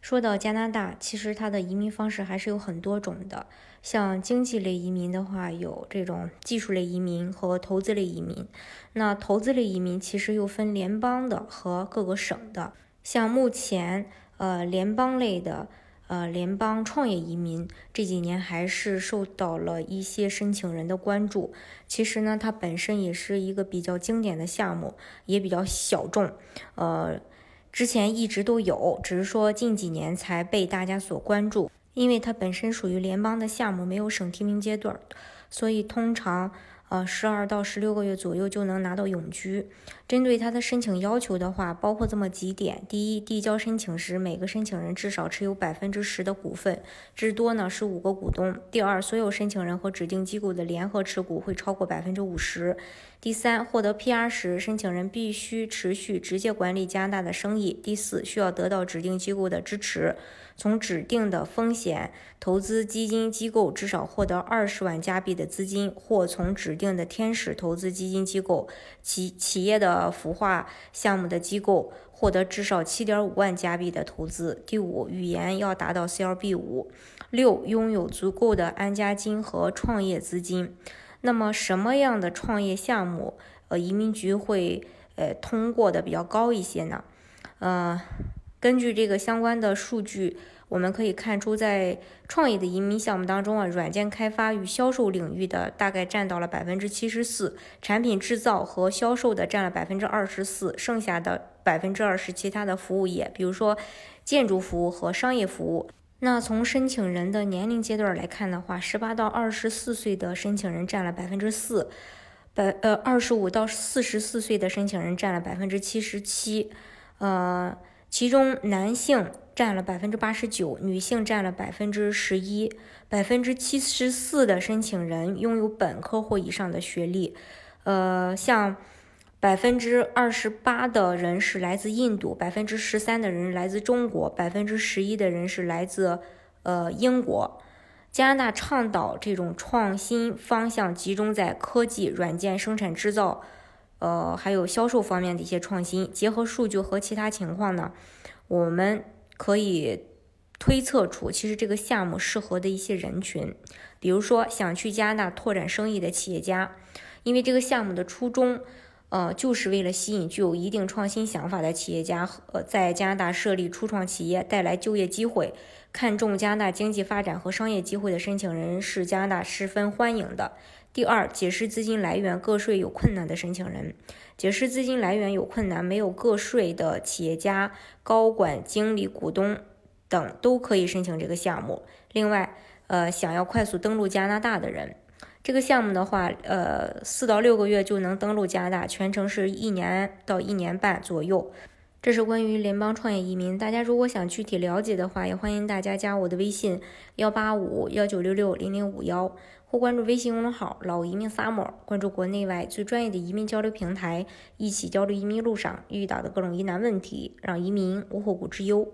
说到加拿大，其实它的移民方式还是有很多种的。像经济类移民的话，有这种技术类移民和投资类移民。那投资类移民其实又分联邦的和各个省的。像目前，呃，联邦类的，呃，联邦创业移民这几年还是受到了一些申请人的关注。其实呢，它本身也是一个比较经典的项目，也比较小众，呃。之前一直都有，只是说近几年才被大家所关注，因为它本身属于联邦的项目，没有省提名阶段，所以通常。呃，十二到十六个月左右就能拿到永居。针对他的申请要求的话，包括这么几点：第一，递交申请时，每个申请人至少持有百分之十的股份，至多呢是五个股东；第二，所有申请人和指定机构的联合持股会超过百分之五十；第三，获得 PR 时，申请人必须持续直接管理加拿大的生意；第四，需要得到指定机构的支持。从指定的风险投资基金机构至少获得二十万加币的资金，或从指定的天使投资基金机构企企业的孵化项目的机构获得至少七点五万加币的投资。第五，语言要达到 CLB 五。六，拥有足够的安家金和创业资金。那么，什么样的创业项目，呃，移民局会呃通过的比较高一些呢？呃。根据这个相关的数据，我们可以看出，在创业的移民项目当中啊，软件开发与销售领域的大概占到了百分之七十四，产品制造和销售的占了百分之二十四，剩下的百分之二十其他的服务业，比如说建筑服务和商业服务。那从申请人的年龄阶段来看的话，十八到二十四岁的申请人占了百分之四，百呃二十五到四十四岁的申请人占了百分之七十七，呃。其中男性占了百分之八十九，女性占了百分之十一，百分之七十四的申请人拥有本科或以上的学历，呃，像百分之二十八的人是来自印度，百分之十三的人来自中国，百分之十一的人是来自呃英国。加拿大倡导这种创新方向集中在科技、软件生产制造。呃，还有销售方面的一些创新，结合数据和其他情况呢，我们可以推测出，其实这个项目适合的一些人群，比如说想去加拿大拓展生意的企业家，因为这个项目的初衷，呃，就是为了吸引具有一定创新想法的企业家，呃，在加拿大设立初创企业，带来就业机会，看重加拿大经济发展和商业机会的申请人是加拿大十分欢迎的。第二，解释资金来源个税有困难的申请人，解释资金来源有困难、没有个税的企业家、高管、经理、股东等都可以申请这个项目。另外，呃，想要快速登陆加拿大的人，这个项目的话，呃，四到六个月就能登陆加拿大，全程是一年到一年半左右。这是关于联邦创业移民，大家如果想具体了解的话，也欢迎大家加我的微信幺八五幺九六六零零五幺，或关注微信公众号“老移民 summer”，关注国内外最专业的移民交流平台，一起交流移民路上遇到的各种疑难问题，让移民无后顾之忧。